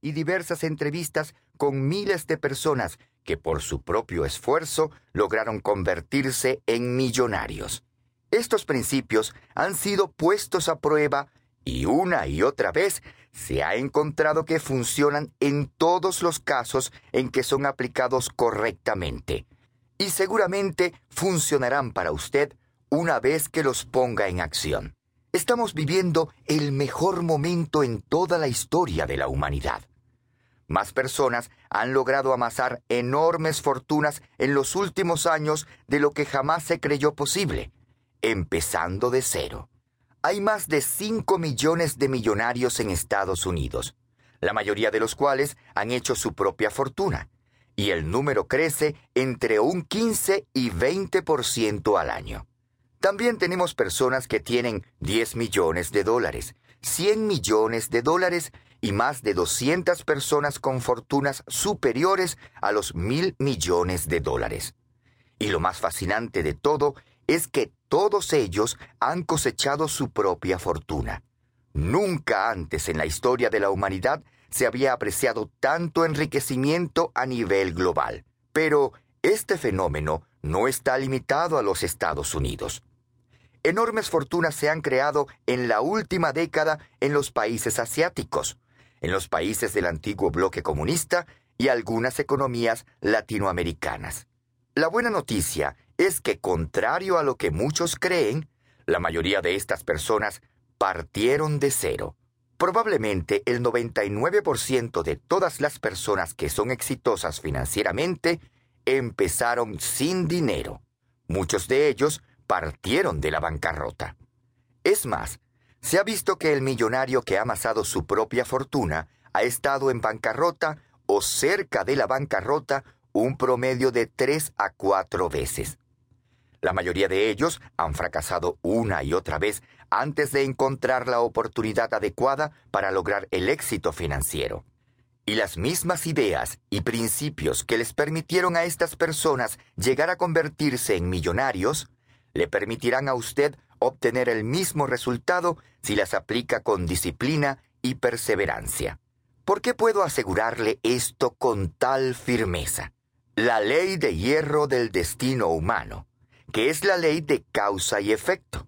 y diversas entrevistas con miles de personas que por su propio esfuerzo lograron convertirse en millonarios. Estos principios han sido puestos a prueba y una y otra vez se ha encontrado que funcionan en todos los casos en que son aplicados correctamente. Y seguramente funcionarán para usted una vez que los ponga en acción. Estamos viviendo el mejor momento en toda la historia de la humanidad. Más personas han logrado amasar enormes fortunas en los últimos años de lo que jamás se creyó posible, empezando de cero. Hay más de 5 millones de millonarios en Estados Unidos, la mayoría de los cuales han hecho su propia fortuna, y el número crece entre un 15 y 20% al año. También tenemos personas que tienen 10 millones de dólares, 100 millones de dólares y más de 200 personas con fortunas superiores a los mil millones de dólares. Y lo más fascinante de todo es que todos ellos han cosechado su propia fortuna. Nunca antes en la historia de la humanidad se había apreciado tanto enriquecimiento a nivel global. Pero este fenómeno no está limitado a los Estados Unidos. Enormes fortunas se han creado en la última década en los países asiáticos en los países del antiguo bloque comunista y algunas economías latinoamericanas. La buena noticia es que, contrario a lo que muchos creen, la mayoría de estas personas partieron de cero. Probablemente el 99% de todas las personas que son exitosas financieramente empezaron sin dinero. Muchos de ellos partieron de la bancarrota. Es más, se ha visto que el millonario que ha amasado su propia fortuna ha estado en bancarrota o cerca de la bancarrota un promedio de tres a cuatro veces. La mayoría de ellos han fracasado una y otra vez antes de encontrar la oportunidad adecuada para lograr el éxito financiero. Y las mismas ideas y principios que les permitieron a estas personas llegar a convertirse en millonarios, le permitirán a usted obtener el mismo resultado si las aplica con disciplina y perseverancia. ¿Por qué puedo asegurarle esto con tal firmeza? La ley de hierro del destino humano, que es la ley de causa y efecto.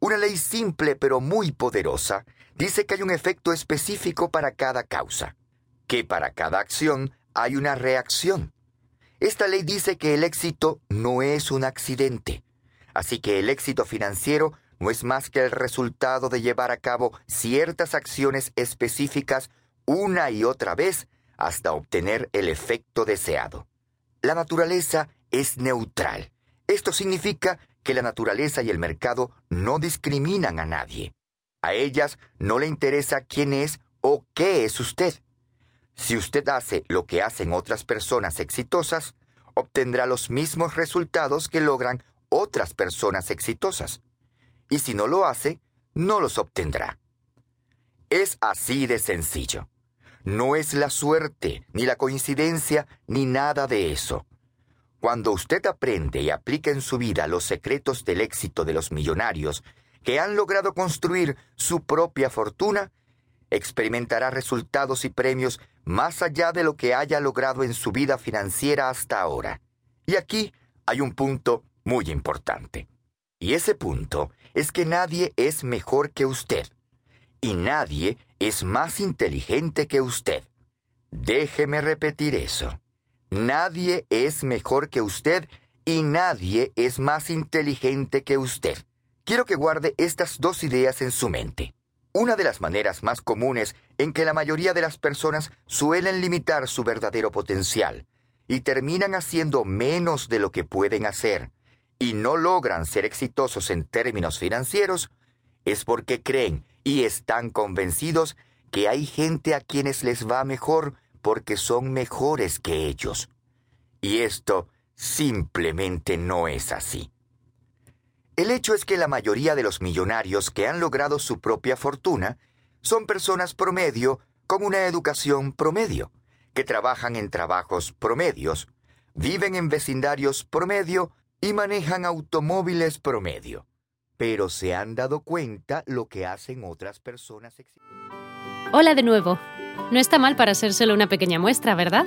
Una ley simple pero muy poderosa dice que hay un efecto específico para cada causa, que para cada acción hay una reacción. Esta ley dice que el éxito no es un accidente, Así que el éxito financiero no es más que el resultado de llevar a cabo ciertas acciones específicas una y otra vez hasta obtener el efecto deseado. La naturaleza es neutral. Esto significa que la naturaleza y el mercado no discriminan a nadie. A ellas no le interesa quién es o qué es usted. Si usted hace lo que hacen otras personas exitosas, obtendrá los mismos resultados que logran otras personas exitosas. Y si no lo hace, no los obtendrá. Es así de sencillo. No es la suerte, ni la coincidencia, ni nada de eso. Cuando usted aprende y aplica en su vida los secretos del éxito de los millonarios que han logrado construir su propia fortuna, experimentará resultados y premios más allá de lo que haya logrado en su vida financiera hasta ahora. Y aquí hay un punto muy importante. Y ese punto es que nadie es mejor que usted. Y nadie es más inteligente que usted. Déjeme repetir eso. Nadie es mejor que usted y nadie es más inteligente que usted. Quiero que guarde estas dos ideas en su mente. Una de las maneras más comunes en que la mayoría de las personas suelen limitar su verdadero potencial y terminan haciendo menos de lo que pueden hacer y no logran ser exitosos en términos financieros, es porque creen y están convencidos que hay gente a quienes les va mejor porque son mejores que ellos. Y esto Simplemente no es así. El hecho es que la mayoría de los millonarios que han logrado su propia fortuna son personas promedio con una educación promedio, que trabajan en trabajos promedios, viven en vecindarios promedio y manejan automóviles promedio. Pero se han dado cuenta lo que hacen otras personas. Hola de nuevo. No está mal para solo una pequeña muestra, ¿verdad?